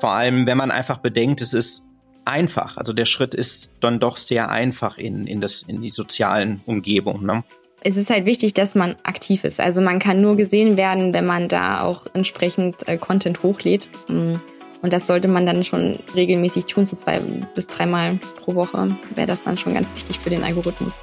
Vor allem, wenn man einfach bedenkt, es ist einfach. Also der Schritt ist dann doch sehr einfach in, in, das, in die sozialen Umgebungen. Ne? Es ist halt wichtig, dass man aktiv ist. Also man kann nur gesehen werden, wenn man da auch entsprechend äh, Content hochlädt. Mm. Und das sollte man dann schon regelmäßig tun, so zwei bis dreimal pro Woche wäre das dann schon ganz wichtig für den Algorithmus.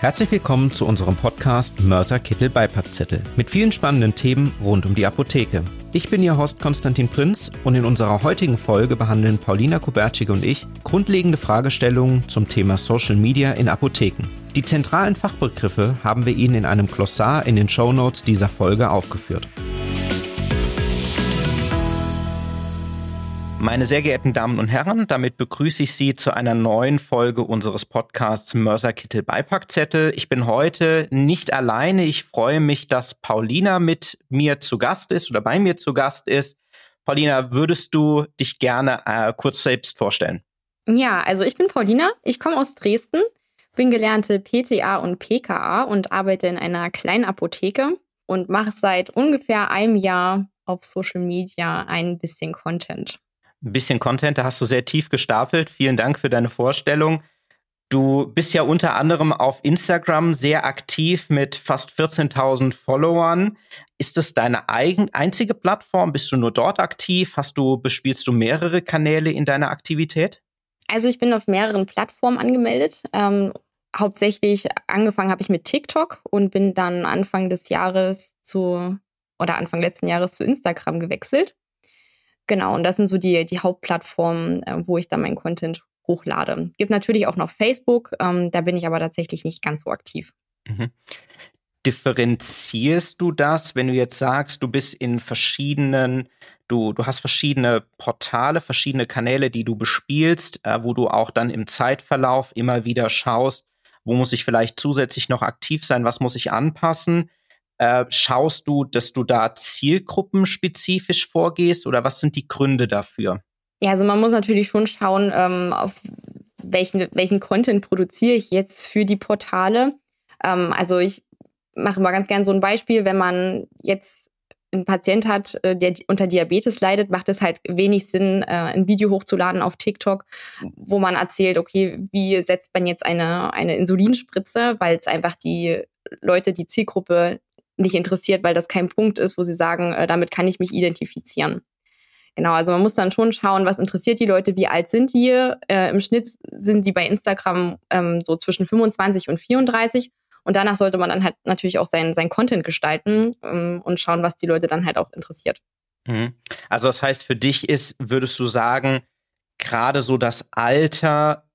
Herzlich willkommen zu unserem Podcast Mörser Kittel Beipackzettel mit vielen spannenden Themen rund um die Apotheke. Ich bin Ihr Host Konstantin Prinz und in unserer heutigen Folge behandeln Paulina Kubertschig und ich grundlegende Fragestellungen zum Thema Social Media in Apotheken. Die zentralen Fachbegriffe haben wir Ihnen in einem Glossar in den Show Notes dieser Folge aufgeführt. Meine sehr geehrten Damen und Herren, damit begrüße ich Sie zu einer neuen Folge unseres Podcasts Mörserkittel Beipackzettel. Ich bin heute nicht alleine. Ich freue mich, dass Paulina mit mir zu Gast ist oder bei mir zu Gast ist. Paulina, würdest du dich gerne äh, kurz selbst vorstellen? Ja, also ich bin Paulina. Ich komme aus Dresden, bin gelernte PTA und PKA und arbeite in einer kleinen Apotheke und mache seit ungefähr einem Jahr auf Social Media ein bisschen Content ein bisschen Content, da hast du sehr tief gestapelt. Vielen Dank für deine Vorstellung. Du bist ja unter anderem auf Instagram sehr aktiv mit fast 14.000 Followern. Ist das deine eigen, einzige Plattform? Bist du nur dort aktiv? Hast du, bespielst du mehrere Kanäle in deiner Aktivität? Also ich bin auf mehreren Plattformen angemeldet. Ähm, hauptsächlich angefangen habe ich mit TikTok und bin dann Anfang des Jahres zu oder Anfang letzten Jahres zu Instagram gewechselt. Genau, und das sind so die, die Hauptplattformen, äh, wo ich dann meinen Content hochlade. Gibt natürlich auch noch Facebook, ähm, da bin ich aber tatsächlich nicht ganz so aktiv. Mhm. Differenzierst du das, wenn du jetzt sagst, du bist in verschiedenen, du, du hast verschiedene Portale, verschiedene Kanäle, die du bespielst, äh, wo du auch dann im Zeitverlauf immer wieder schaust, wo muss ich vielleicht zusätzlich noch aktiv sein, was muss ich anpassen? Äh, schaust du, dass du da zielgruppenspezifisch vorgehst oder was sind die Gründe dafür? Ja, also man muss natürlich schon schauen, ähm, auf welchen, welchen Content produziere ich jetzt für die Portale. Ähm, also ich mache mal ganz gern so ein Beispiel, wenn man jetzt einen Patient hat, äh, der unter Diabetes leidet, macht es halt wenig Sinn, äh, ein Video hochzuladen auf TikTok, wo man erzählt, okay, wie setzt man jetzt eine, eine Insulinspritze, weil es einfach die Leute, die Zielgruppe nicht interessiert, weil das kein Punkt ist, wo sie sagen, äh, damit kann ich mich identifizieren. Genau, also man muss dann schon schauen, was interessiert die Leute, wie alt sind die. Äh, Im Schnitt sind die bei Instagram ähm, so zwischen 25 und 34. Und danach sollte man dann halt natürlich auch sein, sein Content gestalten ähm, und schauen, was die Leute dann halt auch interessiert. Mhm. Also das heißt, für dich ist, würdest du sagen, gerade so das Alter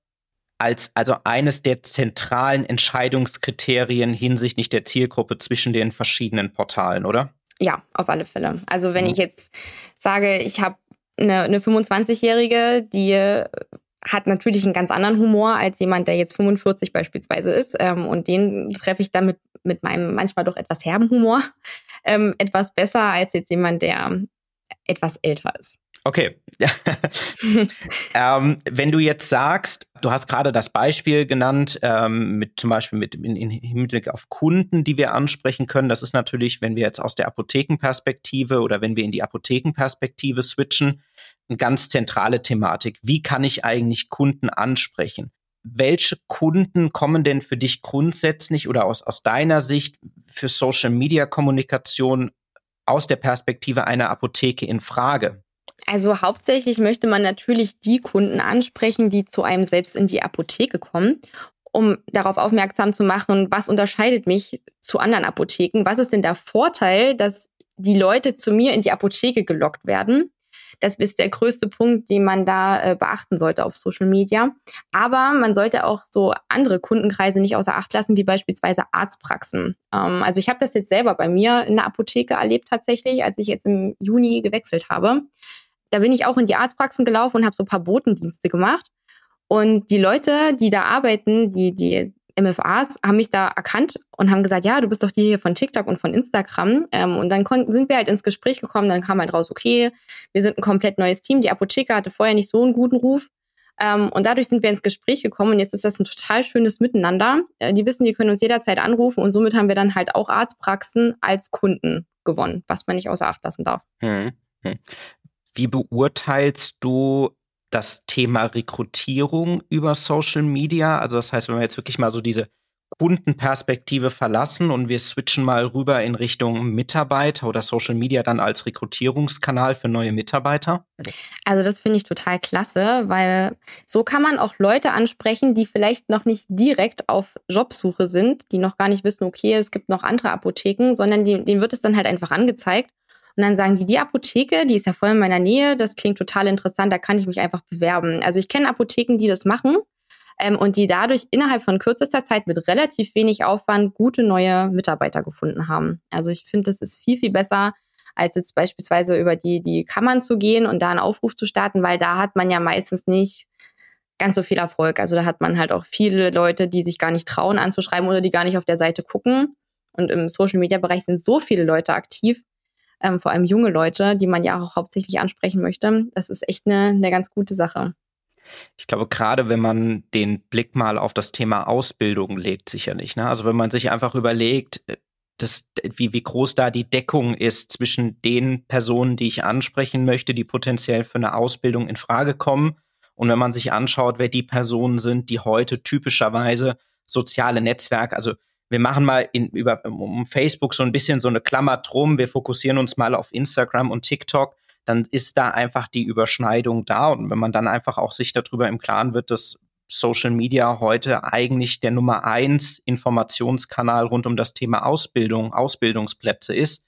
als also eines der zentralen Entscheidungskriterien hinsichtlich der Zielgruppe zwischen den verschiedenen Portalen, oder? Ja, auf alle Fälle. Also wenn mhm. ich jetzt sage, ich habe eine, eine 25-Jährige, die hat natürlich einen ganz anderen Humor als jemand, der jetzt 45 beispielsweise ist. Ähm, und den treffe ich dann mit, mit meinem manchmal doch etwas herben Humor ähm, etwas besser als jetzt jemand, der etwas älter ist. Okay. ähm, wenn du jetzt sagst, du hast gerade das Beispiel genannt, ähm, mit zum Beispiel mit in, in Hinblick auf Kunden, die wir ansprechen können. Das ist natürlich, wenn wir jetzt aus der Apothekenperspektive oder wenn wir in die Apothekenperspektive switchen, eine ganz zentrale Thematik. Wie kann ich eigentlich Kunden ansprechen? Welche Kunden kommen denn für dich grundsätzlich oder aus, aus deiner Sicht für Social Media Kommunikation aus der Perspektive einer Apotheke in Frage? Also hauptsächlich möchte man natürlich die Kunden ansprechen, die zu einem selbst in die Apotheke kommen, um darauf aufmerksam zu machen, was unterscheidet mich zu anderen Apotheken? Was ist denn der Vorteil, dass die Leute zu mir in die Apotheke gelockt werden? Das ist der größte Punkt, den man da äh, beachten sollte auf Social Media. Aber man sollte auch so andere Kundenkreise nicht außer Acht lassen, wie beispielsweise Arztpraxen. Ähm, also ich habe das jetzt selber bei mir in der Apotheke erlebt tatsächlich, als ich jetzt im Juni gewechselt habe da bin ich auch in die Arztpraxen gelaufen und habe so ein paar Botendienste gemacht. Und die Leute, die da arbeiten, die, die MFAs, haben mich da erkannt und haben gesagt, ja, du bist doch die hier von TikTok und von Instagram. Ähm, und dann sind wir halt ins Gespräch gekommen, dann kam halt raus, okay, wir sind ein komplett neues Team. Die Apotheke hatte vorher nicht so einen guten Ruf. Ähm, und dadurch sind wir ins Gespräch gekommen und jetzt ist das ein total schönes Miteinander. Äh, die wissen, die können uns jederzeit anrufen und somit haben wir dann halt auch Arztpraxen als Kunden gewonnen, was man nicht außer Acht lassen darf. Hm. Hm. Wie beurteilst du das Thema Rekrutierung über Social Media? Also das heißt, wenn wir jetzt wirklich mal so diese Kundenperspektive verlassen und wir switchen mal rüber in Richtung Mitarbeiter oder Social Media dann als Rekrutierungskanal für neue Mitarbeiter? Also das finde ich total klasse, weil so kann man auch Leute ansprechen, die vielleicht noch nicht direkt auf Jobsuche sind, die noch gar nicht wissen, okay, es gibt noch andere Apotheken, sondern denen wird es dann halt einfach angezeigt. Und dann sagen die, die Apotheke, die ist ja voll in meiner Nähe, das klingt total interessant, da kann ich mich einfach bewerben. Also ich kenne Apotheken, die das machen ähm, und die dadurch innerhalb von kürzester Zeit mit relativ wenig Aufwand gute neue Mitarbeiter gefunden haben. Also ich finde, das ist viel, viel besser, als jetzt beispielsweise über die, die Kammern zu gehen und da einen Aufruf zu starten, weil da hat man ja meistens nicht ganz so viel Erfolg. Also da hat man halt auch viele Leute, die sich gar nicht trauen anzuschreiben oder die gar nicht auf der Seite gucken. Und im Social-Media-Bereich sind so viele Leute aktiv, ähm, vor allem junge Leute, die man ja auch hauptsächlich ansprechen möchte. Das ist echt eine, eine ganz gute Sache. Ich glaube, gerade wenn man den Blick mal auf das Thema Ausbildung legt, sicherlich. Ne? Also wenn man sich einfach überlegt, äh, das, wie, wie groß da die Deckung ist zwischen den Personen, die ich ansprechen möchte, die potenziell für eine Ausbildung in Frage kommen. Und wenn man sich anschaut, wer die Personen sind, die heute typischerweise soziale Netzwerke, also wir machen mal in, über, um Facebook so ein bisschen so eine Klammer drum, wir fokussieren uns mal auf Instagram und TikTok dann ist da einfach die Überschneidung da. Und wenn man dann einfach auch sich darüber im Klaren wird, dass Social Media heute eigentlich der Nummer eins Informationskanal rund um das Thema Ausbildung, Ausbildungsplätze ist,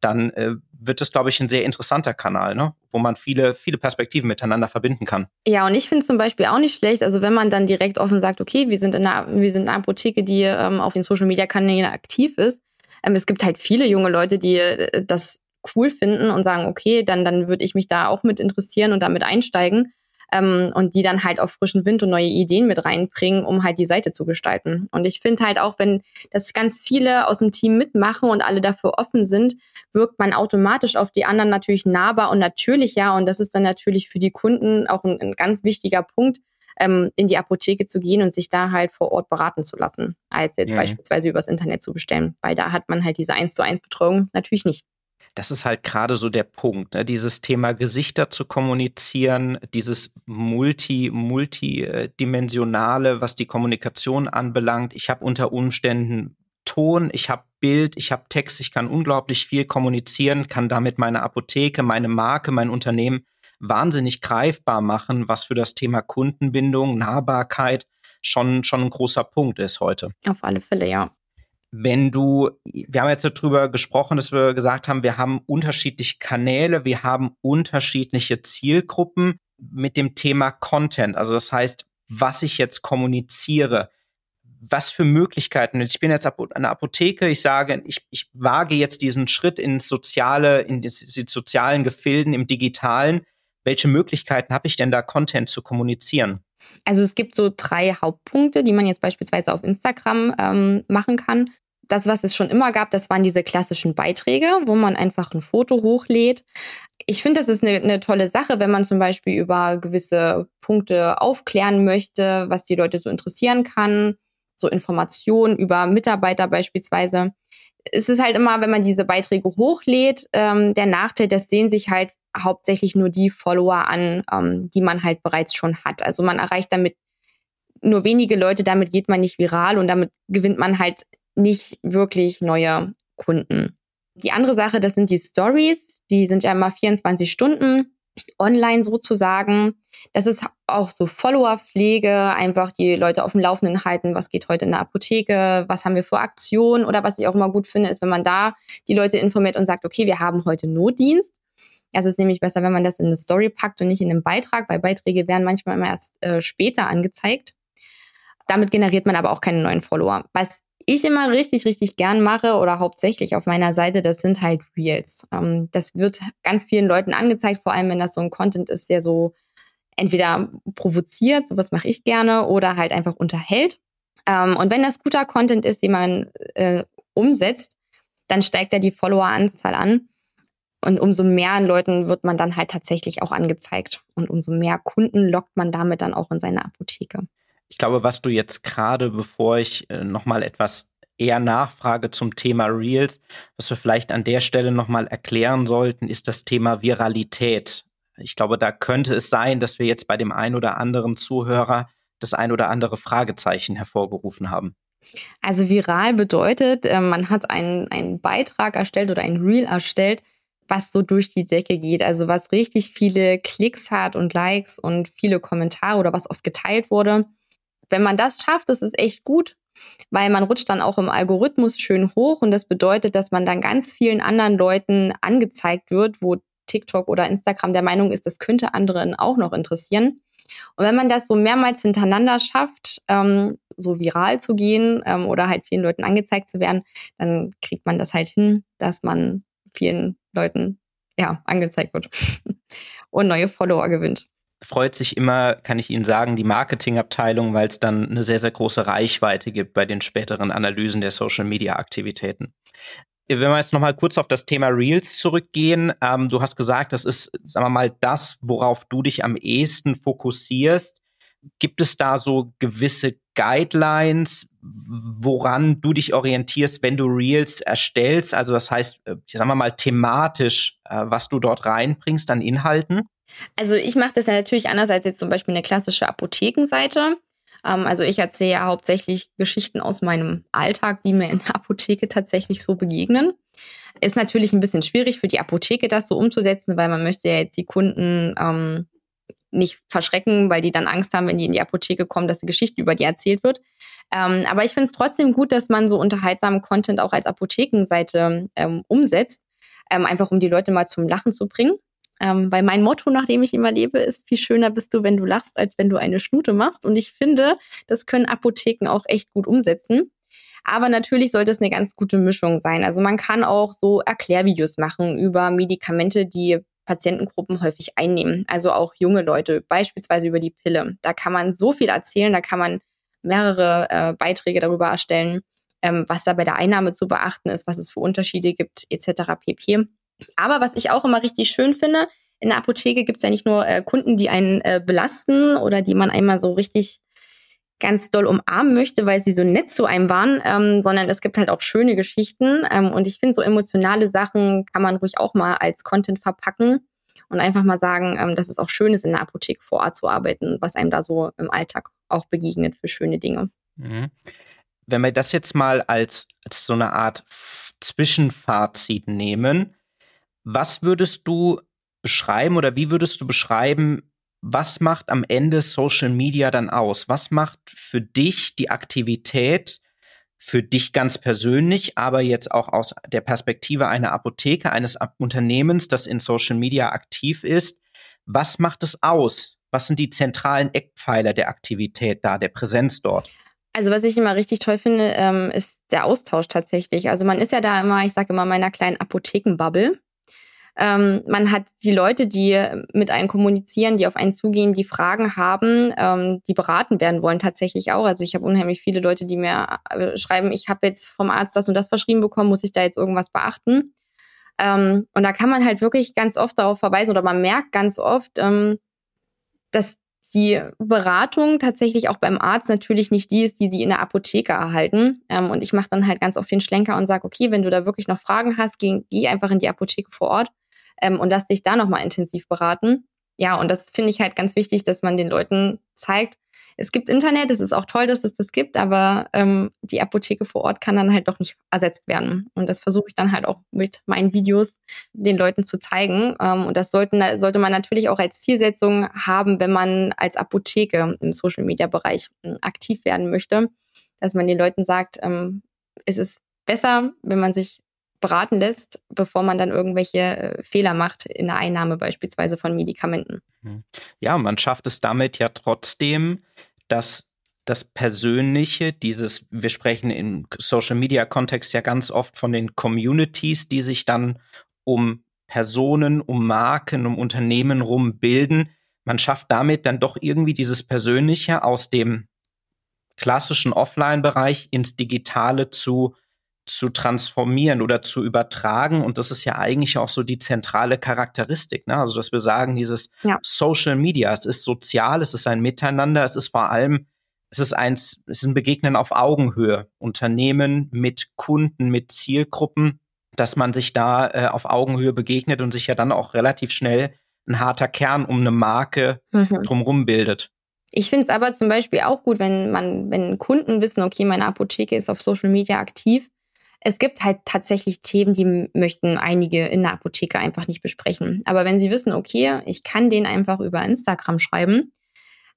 dann äh, wird es, glaube ich, ein sehr interessanter Kanal, ne? wo man viele, viele Perspektiven miteinander verbinden kann. Ja, und ich finde zum Beispiel auch nicht schlecht, also wenn man dann direkt offen sagt, okay, wir sind in einer, wir sind eine Apotheke, die ähm, auf den Social Media Kanälen aktiv ist. Ähm, es gibt halt viele junge Leute, die äh, das cool finden und sagen, okay, dann, dann würde ich mich da auch mit interessieren und damit einsteigen. Ähm, und die dann halt auf frischen Wind und neue Ideen mit reinbringen, um halt die Seite zu gestalten. Und ich finde halt auch, wenn das ganz viele aus dem Team mitmachen und alle dafür offen sind, wirkt man automatisch auf die anderen natürlich nahbar und natürlicher. Und das ist dann natürlich für die Kunden auch ein, ein ganz wichtiger Punkt, ähm, in die Apotheke zu gehen und sich da halt vor Ort beraten zu lassen, als jetzt mhm. beispielsweise übers Internet zu bestellen. Weil da hat man halt diese 1 zu 1 Betreuung natürlich nicht das ist halt gerade so der Punkt, ne? dieses Thema Gesichter zu kommunizieren, dieses multi, multidimensionale, was die Kommunikation anbelangt. Ich habe unter Umständen Ton, ich habe Bild, ich habe Text, ich kann unglaublich viel kommunizieren, kann damit meine Apotheke, meine Marke, mein Unternehmen wahnsinnig greifbar machen, was für das Thema Kundenbindung, Nahbarkeit schon, schon ein großer Punkt ist heute. Auf alle Fälle, ja wenn du, wir haben jetzt darüber gesprochen, dass wir gesagt haben, wir haben unterschiedliche Kanäle, wir haben unterschiedliche Zielgruppen mit dem Thema Content. Also das heißt, was ich jetzt kommuniziere, was für Möglichkeiten. Ich bin jetzt eine Apotheke, ich sage, ich, ich wage jetzt diesen Schritt ins soziale, in die, die sozialen Gefilden, im digitalen. Welche Möglichkeiten habe ich denn da, Content zu kommunizieren? Also es gibt so drei Hauptpunkte, die man jetzt beispielsweise auf Instagram ähm, machen kann das, was es schon immer gab, das waren diese klassischen Beiträge, wo man einfach ein Foto hochlädt. Ich finde, das ist eine, eine, tolle Sache, wenn man zum Beispiel über gewisse Punkte aufklären möchte, was die Leute so interessieren kann, so Informationen über Mitarbeiter beispielsweise. Es ist halt immer, wenn man diese Beiträge hochlädt, ähm, der Nachteil, das sehen sich halt hauptsächlich nur die Follower an, ähm, die man halt bereits schon hat. Also man erreicht damit nur wenige Leute, damit geht man nicht viral und damit gewinnt man halt nicht wirklich neue Kunden. Die andere Sache, das sind die Stories. Die sind ja immer 24 Stunden online sozusagen. Das ist auch so Follower-Pflege, einfach die Leute auf dem Laufenden halten, was geht heute in der Apotheke, was haben wir für Aktionen oder was ich auch immer gut finde, ist, wenn man da die Leute informiert und sagt, okay, wir haben heute Notdienst. Es ist nämlich besser, wenn man das in eine Story packt und nicht in einen Beitrag, weil Beiträge werden manchmal immer erst äh, später angezeigt. Damit generiert man aber auch keine neuen Follower. Was ich immer richtig, richtig gern mache oder hauptsächlich auf meiner Seite, das sind halt Reels. Ähm, das wird ganz vielen Leuten angezeigt, vor allem wenn das so ein Content ist, der so entweder provoziert, sowas mache ich gerne, oder halt einfach unterhält. Ähm, und wenn das guter Content ist, den man äh, umsetzt, dann steigt ja die Followeranzahl an. Und umso mehr Leuten wird man dann halt tatsächlich auch angezeigt. Und umso mehr Kunden lockt man damit dann auch in seine Apotheke. Ich glaube, was du jetzt gerade, bevor ich äh, nochmal etwas eher nachfrage zum Thema Reels, was wir vielleicht an der Stelle nochmal erklären sollten, ist das Thema Viralität. Ich glaube, da könnte es sein, dass wir jetzt bei dem ein oder anderen Zuhörer das ein oder andere Fragezeichen hervorgerufen haben. Also viral bedeutet, äh, man hat einen, einen Beitrag erstellt oder ein Reel erstellt, was so durch die Decke geht. Also was richtig viele Klicks hat und Likes und viele Kommentare oder was oft geteilt wurde. Wenn man das schafft, ist echt gut, weil man rutscht dann auch im Algorithmus schön hoch und das bedeutet, dass man dann ganz vielen anderen Leuten angezeigt wird, wo TikTok oder Instagram der Meinung ist, das könnte anderen auch noch interessieren. Und wenn man das so mehrmals hintereinander schafft, ähm, so viral zu gehen ähm, oder halt vielen Leuten angezeigt zu werden, dann kriegt man das halt hin, dass man vielen Leuten ja angezeigt wird und neue Follower gewinnt freut sich immer, kann ich Ihnen sagen, die Marketingabteilung, weil es dann eine sehr, sehr große Reichweite gibt bei den späteren Analysen der Social-Media-Aktivitäten. Wenn wir jetzt nochmal kurz auf das Thema Reels zurückgehen, ähm, du hast gesagt, das ist, sagen wir mal, das, worauf du dich am ehesten fokussierst. Gibt es da so gewisse Guidelines, woran du dich orientierst, wenn du Reels erstellst? Also das heißt, äh, sagen wir mal, thematisch, äh, was du dort reinbringst an Inhalten? Also ich mache das ja natürlich anders als jetzt zum Beispiel eine klassische Apothekenseite. Ähm, also ich erzähle ja hauptsächlich Geschichten aus meinem Alltag, die mir in der Apotheke tatsächlich so begegnen. Ist natürlich ein bisschen schwierig für die Apotheke, das so umzusetzen, weil man möchte ja jetzt die Kunden ähm, nicht verschrecken, weil die dann Angst haben, wenn die in die Apotheke kommen, dass die Geschichte über die erzählt wird. Ähm, aber ich finde es trotzdem gut, dass man so unterhaltsamen Content auch als Apothekenseite ähm, umsetzt, ähm, einfach um die Leute mal zum Lachen zu bringen. Ähm, weil mein Motto, nach dem ich immer lebe, ist, wie schöner bist du, wenn du lachst, als wenn du eine Schnute machst. Und ich finde, das können Apotheken auch echt gut umsetzen. Aber natürlich sollte es eine ganz gute Mischung sein. Also man kann auch so Erklärvideos machen über Medikamente, die Patientengruppen häufig einnehmen. Also auch junge Leute, beispielsweise über die Pille. Da kann man so viel erzählen, da kann man mehrere äh, Beiträge darüber erstellen, ähm, was da bei der Einnahme zu beachten ist, was es für Unterschiede gibt, etc. pp. Aber was ich auch immer richtig schön finde, in der Apotheke gibt es ja nicht nur äh, Kunden, die einen äh, belasten oder die man einmal so richtig ganz doll umarmen möchte, weil sie so nett zu einem waren, ähm, sondern es gibt halt auch schöne Geschichten. Ähm, und ich finde, so emotionale Sachen kann man ruhig auch mal als Content verpacken und einfach mal sagen, ähm, dass es auch schön ist, in der Apotheke vor Ort zu arbeiten, was einem da so im Alltag auch begegnet für schöne Dinge. Mhm. Wenn wir das jetzt mal als, als so eine Art Zwischenfazit nehmen, was würdest du beschreiben oder wie würdest du beschreiben, was macht am Ende Social Media dann aus? Was macht für dich die Aktivität, für dich ganz persönlich, aber jetzt auch aus der Perspektive einer Apotheke, eines Unternehmens, das in Social Media aktiv ist? Was macht es aus? Was sind die zentralen Eckpfeiler der Aktivität da, der Präsenz dort? Also was ich immer richtig toll finde, ähm, ist der Austausch tatsächlich. Also man ist ja da immer, ich sage immer, meiner kleinen Apothekenbubble. Ähm, man hat die Leute, die mit einem kommunizieren, die auf einen zugehen, die Fragen haben, ähm, die beraten werden wollen tatsächlich auch. Also ich habe unheimlich viele Leute, die mir äh, schreiben, ich habe jetzt vom Arzt das und das verschrieben bekommen, muss ich da jetzt irgendwas beachten? Ähm, und da kann man halt wirklich ganz oft darauf verweisen oder man merkt ganz oft, ähm, dass die Beratung tatsächlich auch beim Arzt natürlich nicht die ist, die die in der Apotheke erhalten. Ähm, und ich mache dann halt ganz oft den Schlenker und sage, okay, wenn du da wirklich noch Fragen hast, geh, geh einfach in die Apotheke vor Ort ähm, und lass dich da nochmal intensiv beraten. Ja, und das finde ich halt ganz wichtig, dass man den Leuten zeigt, es gibt Internet, es ist auch toll, dass es das gibt, aber ähm, die Apotheke vor Ort kann dann halt doch nicht ersetzt werden. Und das versuche ich dann halt auch mit meinen Videos den Leuten zu zeigen. Ähm, und das sollten, sollte man natürlich auch als Zielsetzung haben, wenn man als Apotheke im Social-Media-Bereich ähm, aktiv werden möchte, dass man den Leuten sagt, ähm, es ist besser, wenn man sich beraten lässt, bevor man dann irgendwelche äh, Fehler macht in der Einnahme beispielsweise von Medikamenten. Mhm. Ja, man schafft es damit ja trotzdem, dass das Persönliche, dieses, wir sprechen im Social Media Kontext ja ganz oft von den Communities, die sich dann um Personen, um Marken, um Unternehmen rum bilden. Man schafft damit dann doch irgendwie dieses Persönliche aus dem klassischen Offline-Bereich ins Digitale zu zu transformieren oder zu übertragen. Und das ist ja eigentlich auch so die zentrale Charakteristik. Ne? Also, dass wir sagen, dieses ja. Social Media, es ist sozial, es ist ein Miteinander, es ist vor allem, es ist eins, es ist ein Begegnen auf Augenhöhe. Unternehmen mit Kunden, mit Zielgruppen, dass man sich da äh, auf Augenhöhe begegnet und sich ja dann auch relativ schnell ein harter Kern um eine Marke mhm. drumherum bildet. Ich finde es aber zum Beispiel auch gut, wenn man, wenn Kunden wissen, okay, meine Apotheke ist auf Social Media aktiv. Es gibt halt tatsächlich Themen, die möchten einige in der Apotheke einfach nicht besprechen. Aber wenn sie wissen, okay, ich kann den einfach über Instagram schreiben,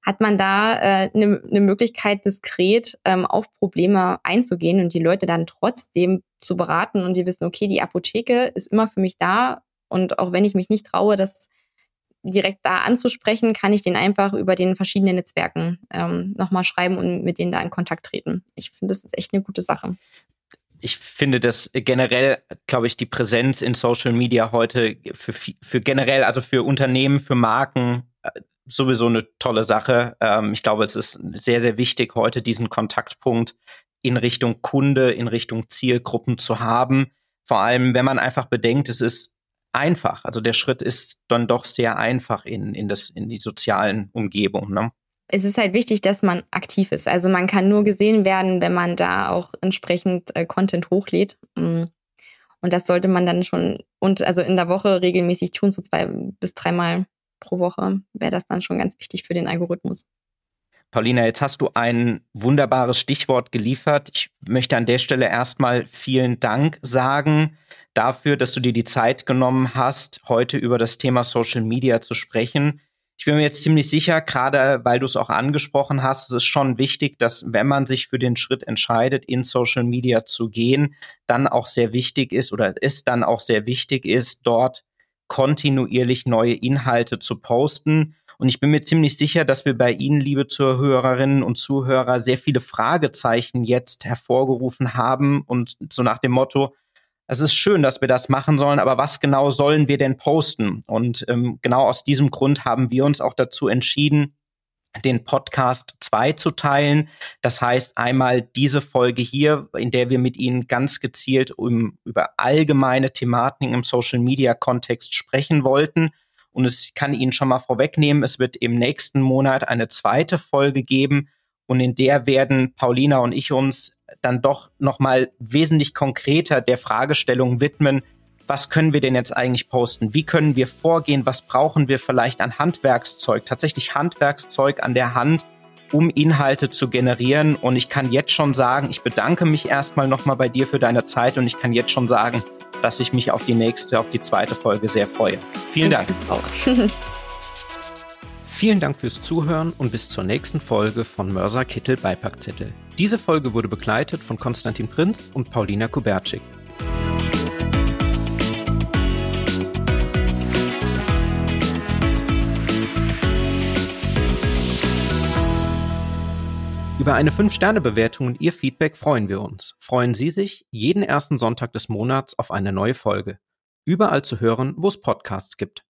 hat man da eine äh, ne, ne Möglichkeit, diskret ähm, auf Probleme einzugehen und die Leute dann trotzdem zu beraten und die wissen, okay, die Apotheke ist immer für mich da und auch wenn ich mich nicht traue, das direkt da anzusprechen, kann ich den einfach über den verschiedenen Netzwerken ähm, nochmal schreiben und mit denen da in Kontakt treten. Ich finde, das ist echt eine gute Sache. Ich finde das generell, glaube ich, die Präsenz in Social Media heute für, für generell, also für Unternehmen, für Marken, äh, sowieso eine tolle Sache. Ähm, ich glaube, es ist sehr, sehr wichtig, heute diesen Kontaktpunkt in Richtung Kunde, in Richtung Zielgruppen zu haben. Vor allem, wenn man einfach bedenkt, es ist einfach. Also der Schritt ist dann doch sehr einfach in, in, das, in die sozialen Umgebungen. Ne? Es ist halt wichtig, dass man aktiv ist. Also man kann nur gesehen werden, wenn man da auch entsprechend äh, Content hochlädt. Mm. Und das sollte man dann schon und also in der Woche regelmäßig tun, so zwei bis dreimal pro Woche wäre das dann schon ganz wichtig für den Algorithmus. Paulina, jetzt hast du ein wunderbares Stichwort geliefert. Ich möchte an der Stelle erstmal vielen Dank sagen dafür, dass du dir die Zeit genommen hast, heute über das Thema Social Media zu sprechen. Ich bin mir jetzt ziemlich sicher, gerade weil du es auch angesprochen hast, es ist schon wichtig, dass wenn man sich für den Schritt entscheidet, in Social Media zu gehen, dann auch sehr wichtig ist oder es dann auch sehr wichtig ist, dort kontinuierlich neue Inhalte zu posten. Und ich bin mir ziemlich sicher, dass wir bei Ihnen, liebe Zuhörerinnen und Zuhörer, sehr viele Fragezeichen jetzt hervorgerufen haben und so nach dem Motto, es ist schön, dass wir das machen sollen, aber was genau sollen wir denn posten? Und ähm, genau aus diesem Grund haben wir uns auch dazu entschieden, den Podcast zwei zu teilen. Das heißt einmal diese Folge hier, in der wir mit Ihnen ganz gezielt um, über allgemeine Thematiken im Social-Media-Kontext sprechen wollten. Und es kann Ihnen schon mal vorwegnehmen, es wird im nächsten Monat eine zweite Folge geben. Und in der werden Paulina und ich uns dann doch noch mal wesentlich konkreter der Fragestellung widmen, was können wir denn jetzt eigentlich posten? Wie können wir vorgehen? Was brauchen wir vielleicht an Handwerkszeug? Tatsächlich Handwerkszeug an der Hand, um Inhalte zu generieren. Und ich kann jetzt schon sagen, ich bedanke mich erstmal nochmal bei dir für deine Zeit und ich kann jetzt schon sagen, dass ich mich auf die nächste, auf die zweite Folge sehr freue. Vielen Dank. Auch. Vielen Dank fürs Zuhören und bis zur nächsten Folge von Mörser Kittel Beipackzettel. Diese Folge wurde begleitet von Konstantin Prinz und Paulina Kubertschik. Über eine 5-Sterne-Bewertung und Ihr Feedback freuen wir uns. Freuen Sie sich jeden ersten Sonntag des Monats auf eine neue Folge. Überall zu hören, wo es Podcasts gibt.